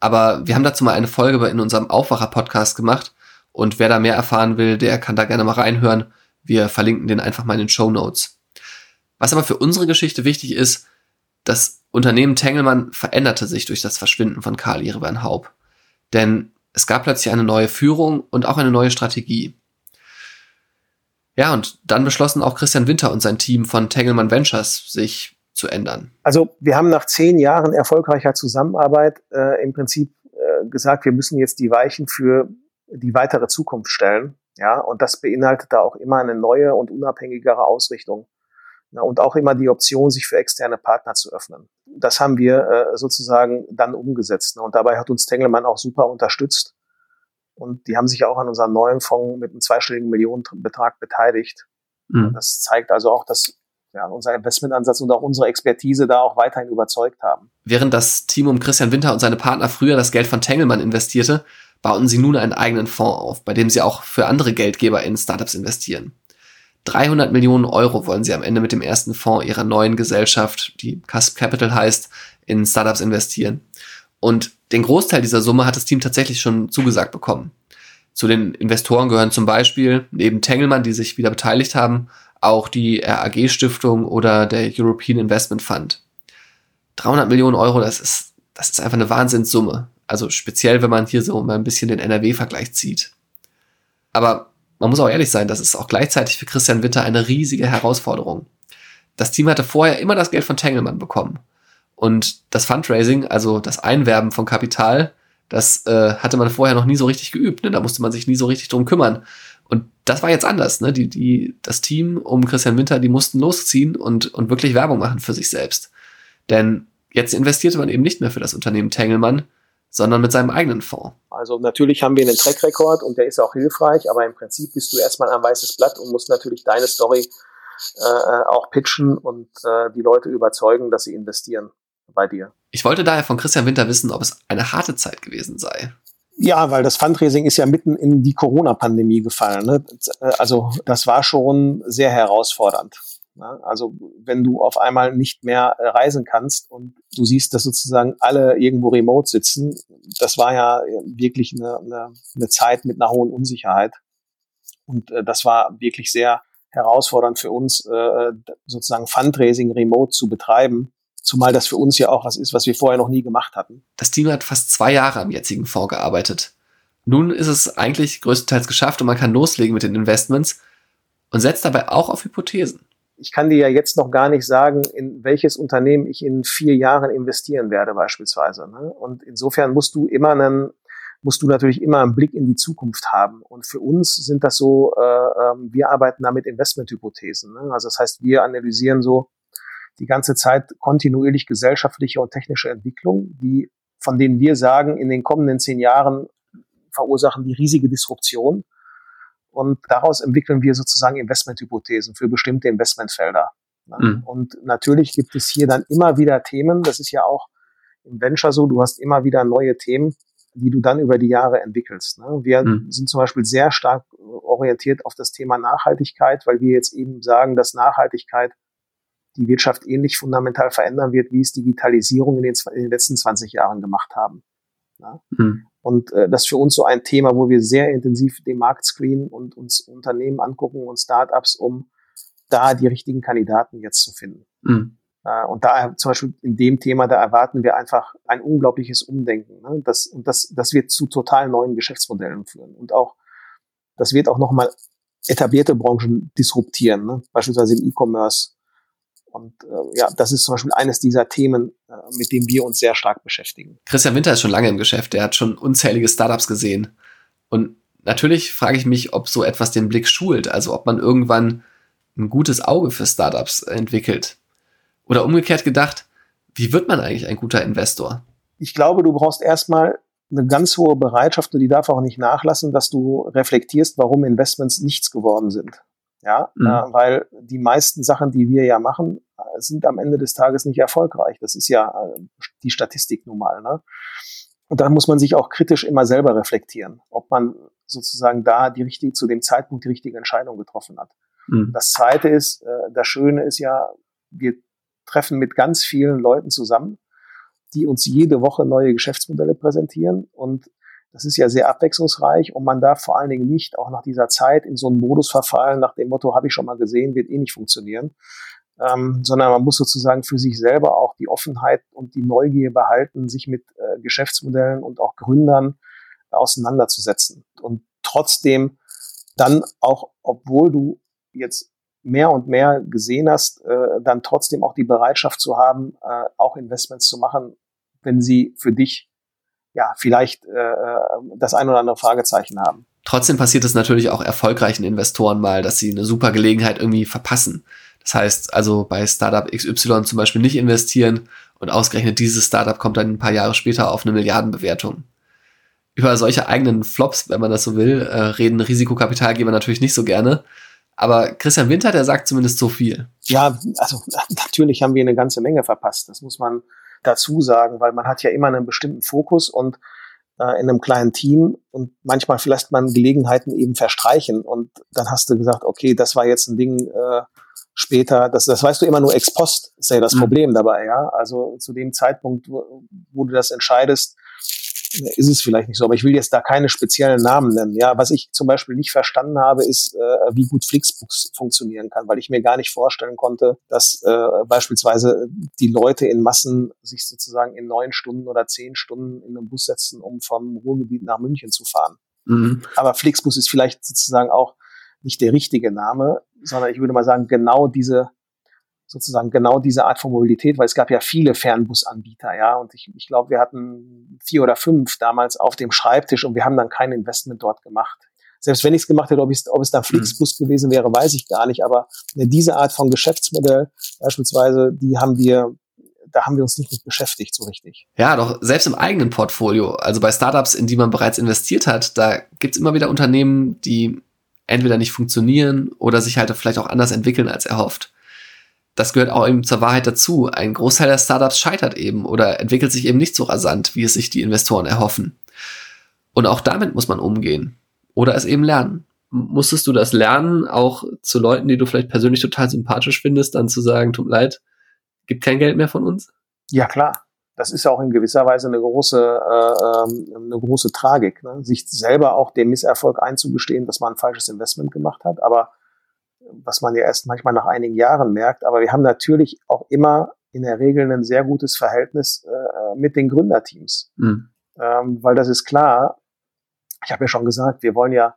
Speaker 1: Aber wir haben dazu mal eine Folge in unserem Aufwacher-Podcast gemacht. Und wer da mehr erfahren will, der kann da gerne mal reinhören. Wir verlinken den einfach mal in den Show Notes. Was aber für unsere Geschichte wichtig ist, das Unternehmen Tengelmann veränderte sich durch das Verschwinden von Karl Irivan Haub. Denn es gab plötzlich eine neue Führung und auch eine neue Strategie. Ja, und dann beschlossen auch Christian Winter und sein Team von Tengelmann Ventures, sich zu ändern.
Speaker 2: Also wir haben nach zehn Jahren erfolgreicher Zusammenarbeit äh, im Prinzip äh, gesagt, wir müssen jetzt die Weichen für die weitere Zukunft stellen. Ja, und das beinhaltet da auch immer eine neue und unabhängigere Ausrichtung. Und auch immer die Option, sich für externe Partner zu öffnen. Das haben wir äh, sozusagen dann umgesetzt. Ne? Und dabei hat uns Tengelmann auch super unterstützt. Und die haben sich auch an unserem neuen Fonds mit einem zweistelligen Millionenbetrag beteiligt. Mhm. Das zeigt also auch, dass ja, unser Investmentansatz und auch unsere Expertise da auch weiterhin überzeugt haben.
Speaker 1: Während das Team um Christian Winter und seine Partner früher das Geld von Tengelmann investierte, bauten sie nun einen eigenen Fonds auf, bei dem sie auch für andere Geldgeber in Startups investieren. 300 Millionen Euro wollen sie am Ende mit dem ersten Fonds ihrer neuen Gesellschaft, die Cusp Capital heißt, in Startups investieren. Und den Großteil dieser Summe hat das Team tatsächlich schon zugesagt bekommen. Zu den Investoren gehören zum Beispiel neben Tengelmann, die sich wieder beteiligt haben, auch die RAG-Stiftung oder der European Investment Fund. 300 Millionen Euro, das ist, das ist einfach eine Wahnsinnssumme. Also speziell, wenn man hier so mal ein bisschen den NRW-Vergleich zieht. Aber man muss auch ehrlich sein, das ist auch gleichzeitig für Christian Winter eine riesige Herausforderung. Das Team hatte vorher immer das Geld von Tengelmann bekommen. Und das Fundraising, also das Einwerben von Kapital, das äh, hatte man vorher noch nie so richtig geübt. Ne? Da musste man sich nie so richtig drum kümmern. Und das war jetzt anders. Ne? Die, die, das Team um Christian Winter, die mussten losziehen und, und wirklich Werbung machen für sich selbst. Denn jetzt investierte man eben nicht mehr für das Unternehmen Tengelmann, sondern mit seinem eigenen Fonds.
Speaker 2: Also natürlich haben wir einen Track-Record und der ist auch hilfreich, aber im Prinzip bist du erstmal ein weißes Blatt und musst natürlich deine Story äh, auch pitchen und äh, die Leute überzeugen, dass sie investieren bei dir.
Speaker 1: Ich wollte daher von Christian Winter wissen, ob es eine harte Zeit gewesen sei.
Speaker 2: Ja, weil das Fundraising ist ja mitten in die Corona-Pandemie gefallen. Ne? Also das war schon sehr herausfordernd. Ne? Also wenn du auf einmal nicht mehr reisen kannst und du siehst, dass sozusagen alle irgendwo remote sitzen, das war ja wirklich eine, eine, eine Zeit mit einer hohen Unsicherheit. Und äh, das war wirklich sehr herausfordernd für uns, äh, sozusagen Fundraising remote zu betreiben Zumal das für uns ja auch was ist, was wir vorher noch nie gemacht hatten.
Speaker 1: Das Team hat fast zwei Jahre am jetzigen Fonds gearbeitet. Nun ist es eigentlich größtenteils geschafft und man kann loslegen mit den Investments und setzt dabei auch auf Hypothesen.
Speaker 2: Ich kann dir ja jetzt noch gar nicht sagen, in welches Unternehmen ich in vier Jahren investieren werde beispielsweise. Ne? Und insofern musst du immer einen, musst du natürlich immer einen Blick in die Zukunft haben. Und für uns sind das so, äh, äh, wir arbeiten da mit Investmenthypothesen. Ne? Also das heißt, wir analysieren so, die ganze Zeit kontinuierlich gesellschaftliche und technische Entwicklung, die, von denen wir sagen, in den kommenden zehn Jahren verursachen die riesige Disruption. Und daraus entwickeln wir sozusagen Investmenthypothesen für bestimmte Investmentfelder. Ne? Mhm. Und natürlich gibt es hier dann immer wieder Themen, das ist ja auch im Venture so, du hast immer wieder neue Themen, die du dann über die Jahre entwickelst. Ne? Wir mhm. sind zum Beispiel sehr stark orientiert auf das Thema Nachhaltigkeit, weil wir jetzt eben sagen, dass Nachhaltigkeit die Wirtschaft ähnlich fundamental verändern wird, wie es Digitalisierung in den, in den letzten 20 Jahren gemacht haben. Ja? Mhm. Und äh, das ist für uns so ein Thema, wo wir sehr intensiv den Markt screenen und uns Unternehmen angucken und Startups, um da die richtigen Kandidaten jetzt zu finden. Mhm. Äh, und da zum Beispiel in dem Thema, da erwarten wir einfach ein unglaubliches Umdenken. Ne? Das, und das, das wird zu total neuen Geschäftsmodellen führen. Und auch, das wird auch nochmal etablierte Branchen disruptieren, ne? beispielsweise im E-Commerce und äh, ja, das ist zum Beispiel eines dieser Themen, äh, mit dem wir uns sehr stark beschäftigen.
Speaker 1: Christian Winter ist schon lange im Geschäft, er hat schon unzählige Startups gesehen. Und natürlich frage ich mich, ob so etwas den Blick schult, also ob man irgendwann ein gutes Auge für Startups entwickelt. Oder umgekehrt gedacht, wie wird man eigentlich ein guter Investor?
Speaker 2: Ich glaube, du brauchst erstmal eine ganz hohe Bereitschaft und die darf auch nicht nachlassen, dass du reflektierst, warum Investments nichts geworden sind. Ja, mhm. äh, weil die meisten Sachen, die wir ja machen, äh, sind am Ende des Tages nicht erfolgreich. Das ist ja äh, die Statistik nun mal. Ne? Und dann muss man sich auch kritisch immer selber reflektieren, ob man sozusagen da die richtige, zu dem Zeitpunkt die richtige Entscheidung getroffen hat. Mhm. Das zweite ist, äh, das Schöne ist ja, wir treffen mit ganz vielen Leuten zusammen, die uns jede Woche neue Geschäftsmodelle präsentieren und das ist ja sehr abwechslungsreich und man darf vor allen Dingen nicht auch nach dieser Zeit in so einen Modus verfallen, nach dem Motto, habe ich schon mal gesehen, wird eh nicht funktionieren, ähm, sondern man muss sozusagen für sich selber auch die Offenheit und die Neugier behalten, sich mit äh, Geschäftsmodellen und auch Gründern auseinanderzusetzen. Und trotzdem dann auch, obwohl du jetzt mehr und mehr gesehen hast, äh, dann trotzdem auch die Bereitschaft zu haben, äh, auch Investments zu machen, wenn sie für dich ja, vielleicht äh, äh, das ein oder andere Fragezeichen haben.
Speaker 1: Trotzdem passiert es natürlich auch erfolgreichen Investoren mal, dass sie eine super Gelegenheit irgendwie verpassen. Das heißt also bei Startup XY zum Beispiel nicht investieren und ausgerechnet dieses Startup kommt dann ein paar Jahre später auf eine Milliardenbewertung. Über solche eigenen Flops, wenn man das so will, äh, reden Risikokapitalgeber natürlich nicht so gerne. Aber Christian Winter, der sagt zumindest so viel.
Speaker 2: Ja, also [LAUGHS] natürlich haben wir eine ganze Menge verpasst. Das muss man dazu sagen, weil man hat ja immer einen bestimmten Fokus und äh, in einem kleinen Team und manchmal vielleicht man Gelegenheiten eben verstreichen und dann hast du gesagt, okay, das war jetzt ein Ding äh, später, das, das weißt du immer nur ex post, ist ja das mhm. Problem dabei, ja. Also zu dem Zeitpunkt, wo, wo du das entscheidest, ist es vielleicht nicht so. Aber ich will jetzt da keine speziellen Namen nennen. Ja, was ich zum Beispiel nicht verstanden habe, ist, äh, wie gut Flixbus funktionieren kann, weil ich mir gar nicht vorstellen konnte, dass äh, beispielsweise die Leute in Massen sich sozusagen in neun Stunden oder zehn Stunden in einen Bus setzen, um vom Ruhrgebiet nach München zu fahren. Mhm. Aber Flixbus ist vielleicht sozusagen auch nicht der richtige Name, sondern ich würde mal sagen, genau diese sozusagen genau diese Art von Mobilität, weil es gab ja viele Fernbusanbieter, ja, und ich, ich glaube, wir hatten vier oder fünf damals auf dem Schreibtisch und wir haben dann kein Investment dort gemacht. Selbst wenn ich es gemacht hätte, ob, ob es dann Flixbus mhm. gewesen wäre, weiß ich gar nicht, aber diese Art von Geschäftsmodell beispielsweise, die haben wir da haben wir uns nicht mit beschäftigt so richtig.
Speaker 1: Ja, doch selbst im eigenen Portfolio, also bei Startups, in die man bereits investiert hat, da gibt's immer wieder Unternehmen, die entweder nicht funktionieren oder sich halt vielleicht auch anders entwickeln als erhofft das gehört auch eben zur Wahrheit dazu. Ein Großteil der Startups scheitert eben oder entwickelt sich eben nicht so rasant, wie es sich die Investoren erhoffen. Und auch damit muss man umgehen. Oder es eben lernen. Musstest du das lernen, auch zu Leuten, die du vielleicht persönlich total sympathisch findest, dann zu sagen, tut mir leid, gibt kein Geld mehr von uns?
Speaker 2: Ja, klar. Das ist auch in gewisser Weise eine große, äh, ähm, eine große Tragik, ne? sich selber auch den Misserfolg einzugestehen, dass man ein falsches Investment gemacht hat. Aber was man ja erst manchmal nach einigen Jahren merkt. Aber wir haben natürlich auch immer in der Regel ein sehr gutes Verhältnis äh, mit den Gründerteams. Mhm. Ähm, weil das ist klar, ich habe ja schon gesagt, wir wollen ja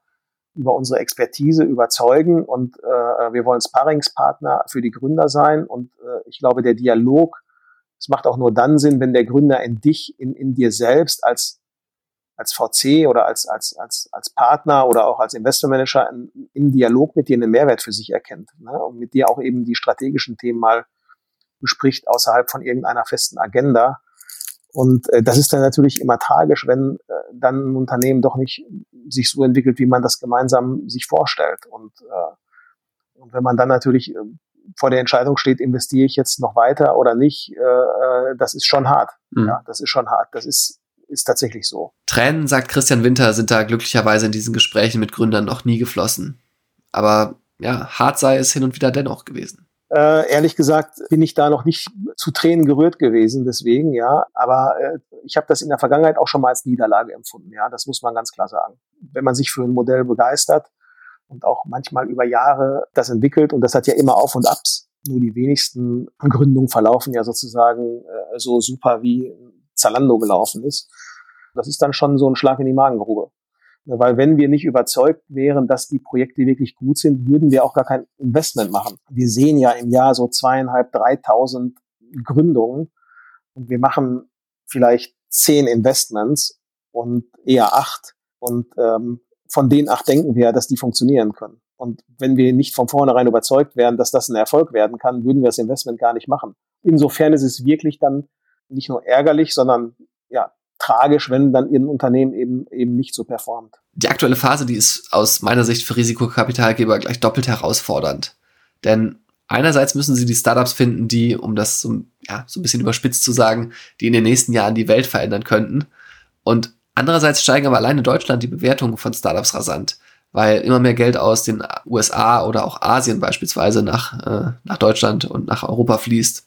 Speaker 2: über unsere Expertise überzeugen und äh, wir wollen Sparringspartner für die Gründer sein. Und äh, ich glaube, der Dialog, es macht auch nur dann Sinn, wenn der Gründer in dich, in, in dir selbst als als VC oder als, als, als, als Partner oder auch als Investmentmanager im Dialog mit dir einen Mehrwert für sich erkennt ne? und mit dir auch eben die strategischen Themen mal bespricht außerhalb von irgendeiner festen Agenda. Und äh, das ist dann natürlich immer tragisch, wenn äh, dann ein Unternehmen doch nicht sich so entwickelt, wie man das gemeinsam sich vorstellt. Und, äh, und wenn man dann natürlich äh, vor der Entscheidung steht, investiere ich jetzt noch weiter oder nicht, äh, äh das ist schon hart. Mhm. Ja, das ist schon hart. Das ist ist tatsächlich so.
Speaker 1: Tränen, sagt Christian Winter, sind da glücklicherweise in diesen Gesprächen mit Gründern noch nie geflossen. Aber ja, hart sei es hin und wieder dennoch gewesen.
Speaker 2: Äh, ehrlich gesagt bin ich da noch nicht zu Tränen gerührt gewesen, deswegen, ja. Aber äh, ich habe das in der Vergangenheit auch schon mal als Niederlage empfunden, ja. Das muss man ganz klar sagen. Wenn man sich für ein Modell begeistert und auch manchmal über Jahre das entwickelt, und das hat ja immer Auf und Abs, nur die wenigsten Gründungen verlaufen ja sozusagen äh, so super wie Zalando gelaufen ist. Das ist dann schon so ein Schlag in die Magengrube. Weil wenn wir nicht überzeugt wären, dass die Projekte wirklich gut sind, würden wir auch gar kein Investment machen. Wir sehen ja im Jahr so zweieinhalb, dreitausend Gründungen und wir machen vielleicht zehn Investments und eher acht. Und ähm, von den acht denken wir, dass die funktionieren können. Und wenn wir nicht von vornherein überzeugt wären, dass das ein Erfolg werden kann, würden wir das Investment gar nicht machen. Insofern ist es wirklich dann nicht nur ärgerlich, sondern ja, tragisch, wenn dann ihr Unternehmen eben eben nicht so performt.
Speaker 1: Die aktuelle Phase, die ist aus meiner Sicht für Risikokapitalgeber gleich doppelt herausfordernd. Denn einerseits müssen sie die Startups finden, die, um das so, ja, so ein bisschen überspitzt zu sagen, die in den nächsten Jahren die Welt verändern könnten. Und andererseits steigen aber alleine in Deutschland die Bewertungen von Startups rasant, weil immer mehr Geld aus den USA oder auch Asien beispielsweise nach, äh, nach Deutschland und nach Europa fließt.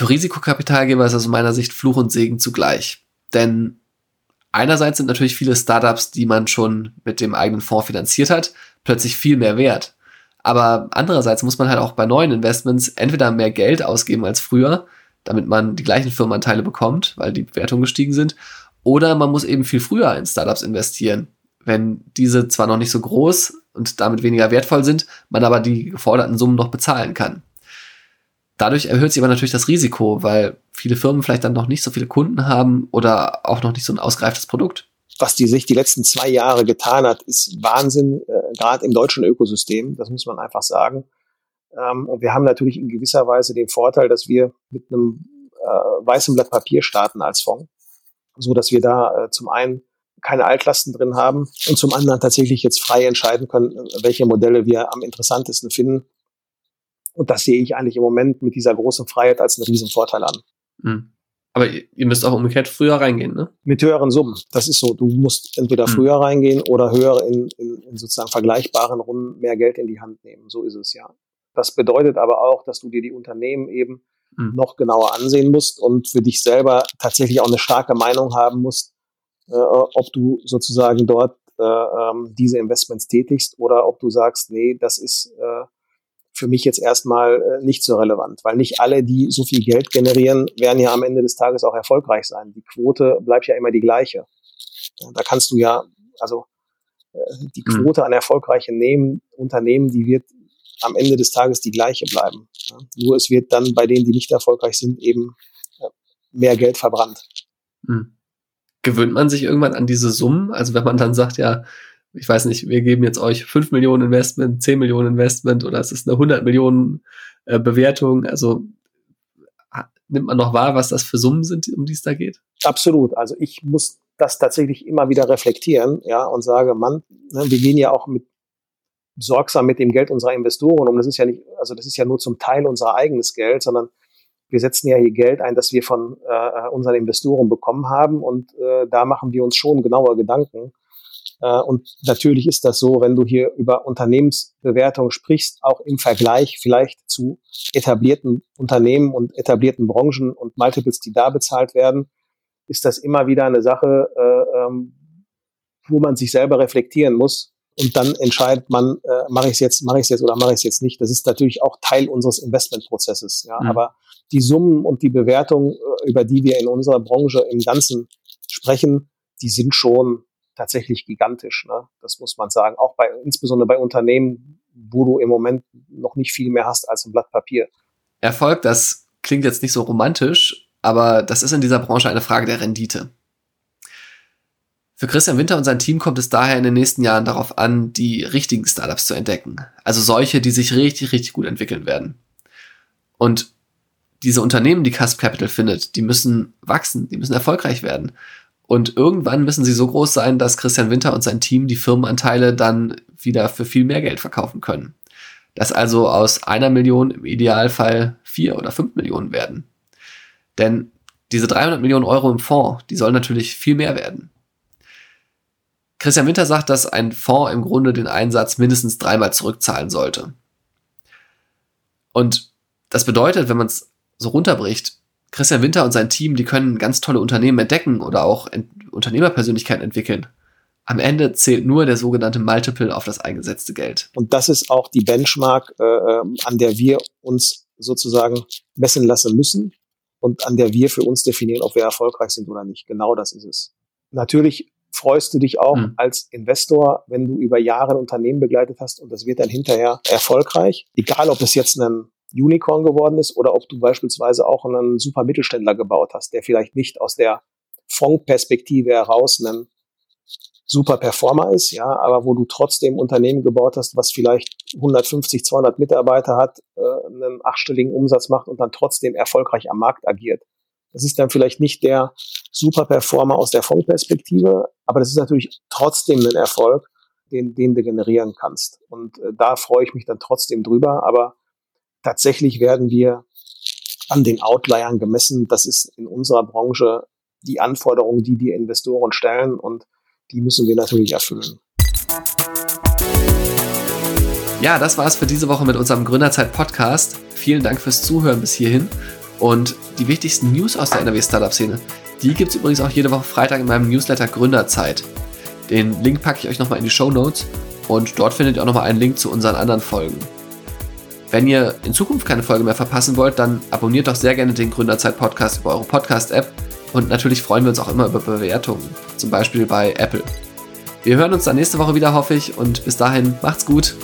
Speaker 1: Für Risikokapitalgeber ist das aus meiner Sicht Fluch und Segen zugleich. Denn einerseits sind natürlich viele Startups, die man schon mit dem eigenen Fonds finanziert hat, plötzlich viel mehr wert. Aber andererseits muss man halt auch bei neuen Investments entweder mehr Geld ausgeben als früher, damit man die gleichen Firmenanteile bekommt, weil die Bewertungen gestiegen sind, oder man muss eben viel früher in Startups investieren, wenn diese zwar noch nicht so groß und damit weniger wertvoll sind, man aber die geforderten Summen noch bezahlen kann. Dadurch erhöht sich aber natürlich das Risiko, weil viele Firmen vielleicht dann noch nicht so viele Kunden haben oder auch noch nicht so ein ausgereiftes Produkt.
Speaker 2: Was die sich die letzten zwei Jahre getan hat, ist Wahnsinn, äh, gerade im deutschen Ökosystem. Das muss man einfach sagen. Ähm, und wir haben natürlich in gewisser Weise den Vorteil, dass wir mit einem äh, weißen Blatt Papier starten als Fonds, so dass wir da äh, zum einen keine Altlasten drin haben und zum anderen tatsächlich jetzt frei entscheiden können, welche Modelle wir am interessantesten finden und das sehe ich eigentlich im Moment mit dieser großen Freiheit als einen riesen Vorteil an.
Speaker 1: Mhm. Aber ihr müsst auch umgekehrt früher reingehen, ne?
Speaker 2: Mit höheren Summen. Das ist so. Du musst entweder mhm. früher reingehen oder höher in, in, in sozusagen vergleichbaren Runden mehr Geld in die Hand nehmen. So ist es ja. Das bedeutet aber auch, dass du dir die Unternehmen eben mhm. noch genauer ansehen musst und für dich selber tatsächlich auch eine starke Meinung haben musst, äh, ob du sozusagen dort äh, ähm, diese Investments tätigst oder ob du sagst, nee, das ist äh, für mich jetzt erstmal äh, nicht so relevant, weil nicht alle, die so viel Geld generieren, werden ja am Ende des Tages auch erfolgreich sein. Die Quote bleibt ja immer die gleiche. Da kannst du ja, also äh, die hm. Quote an erfolgreichen Nehmen, Unternehmen, die wird am Ende des Tages die gleiche bleiben. Nur es wird dann bei denen, die nicht erfolgreich sind, eben mehr Geld verbrannt.
Speaker 1: Mhm. Gewöhnt man sich irgendwann an diese Summen? Also wenn man dann sagt, ja, ich weiß nicht, wir geben jetzt euch 5 Millionen Investment, 10 Millionen Investment oder es ist eine 100 Millionen äh, Bewertung. Also nimmt man noch wahr, was das für Summen sind, um die es da geht?
Speaker 2: Absolut. Also ich muss das tatsächlich immer wieder reflektieren, ja, und sage, Mann, ne, wir gehen ja auch mit sorgsam mit dem Geld unserer Investoren um. Das ist ja nicht, also das ist ja nur zum Teil unser eigenes Geld, sondern wir setzen ja hier Geld ein, das wir von äh, unseren Investoren bekommen haben und äh, da machen wir uns schon genauer Gedanken, äh, und natürlich ist das so, wenn du hier über Unternehmensbewertung sprichst, auch im Vergleich vielleicht zu etablierten Unternehmen und etablierten Branchen und Multiples, die da bezahlt werden, ist das immer wieder eine Sache, äh, ähm, wo man sich selber reflektieren muss. Und dann entscheidet man, äh, mache ich es jetzt, mache ich es jetzt oder mache ich es jetzt nicht. Das ist natürlich auch Teil unseres Investmentprozesses. Ja? Mhm. Aber die Summen und die Bewertung, über die wir in unserer Branche im Ganzen sprechen, die sind schon tatsächlich gigantisch. Ne? Das muss man sagen. Auch bei, insbesondere bei Unternehmen, wo du im Moment noch nicht viel mehr hast als ein Blatt Papier.
Speaker 1: Erfolg, das klingt jetzt nicht so romantisch, aber das ist in dieser Branche eine Frage der Rendite. Für Christian Winter und sein Team kommt es daher in den nächsten Jahren darauf an, die richtigen Startups zu entdecken. Also solche, die sich richtig, richtig gut entwickeln werden. Und diese Unternehmen, die Cusp Capital findet, die müssen wachsen, die müssen erfolgreich werden. Und irgendwann müssen sie so groß sein, dass Christian Winter und sein Team die Firmenanteile dann wieder für viel mehr Geld verkaufen können. Dass also aus einer Million im Idealfall vier oder fünf Millionen werden. Denn diese 300 Millionen Euro im Fonds, die sollen natürlich viel mehr werden. Christian Winter sagt, dass ein Fonds im Grunde den Einsatz mindestens dreimal zurückzahlen sollte. Und das bedeutet, wenn man es so runterbricht, Christian Winter und sein Team, die können ganz tolle Unternehmen entdecken oder auch Ent Unternehmerpersönlichkeiten entwickeln. Am Ende zählt nur der sogenannte Multiple auf das eingesetzte Geld.
Speaker 2: Und das ist auch die Benchmark, äh, ähm, an der wir uns sozusagen messen lassen müssen und an der wir für uns definieren, ob wir erfolgreich sind oder nicht. Genau das ist es. Natürlich freust du dich auch mhm. als Investor, wenn du über Jahre ein Unternehmen begleitet hast und das wird dann hinterher erfolgreich. Egal, ob es jetzt ein Unicorn geworden ist oder ob du beispielsweise auch einen super Mittelständler gebaut hast, der vielleicht nicht aus der Fondsperspektive heraus ein super Performer ist, ja, aber wo du trotzdem Unternehmen gebaut hast, was vielleicht 150, 200 Mitarbeiter hat, äh, einen achtstelligen Umsatz macht und dann trotzdem erfolgreich am Markt agiert. Das ist dann vielleicht nicht der super Performer aus der Fondsperspektive, aber das ist natürlich trotzdem ein Erfolg, den, den du generieren kannst. Und äh, da freue ich mich dann trotzdem drüber, aber tatsächlich werden wir an den Outliern gemessen. Das ist in unserer Branche die Anforderungen, die die Investoren stellen und die müssen wir natürlich erfüllen.
Speaker 1: Ja, das war es für diese Woche mit unserem Gründerzeit-Podcast. Vielen Dank fürs Zuhören bis hierhin. Und die wichtigsten News aus der NRW-Startup-Szene, die gibt es übrigens auch jede Woche Freitag in meinem Newsletter Gründerzeit. Den Link packe ich euch nochmal in die Show Notes und dort findet ihr auch nochmal einen Link zu unseren anderen Folgen. Wenn ihr in Zukunft keine Folge mehr verpassen wollt, dann abonniert doch sehr gerne den Gründerzeit-Podcast über eure Podcast-App und natürlich freuen wir uns auch immer über Bewertungen, zum Beispiel bei Apple. Wir hören uns dann nächste Woche wieder, hoffe ich, und bis dahin macht's gut.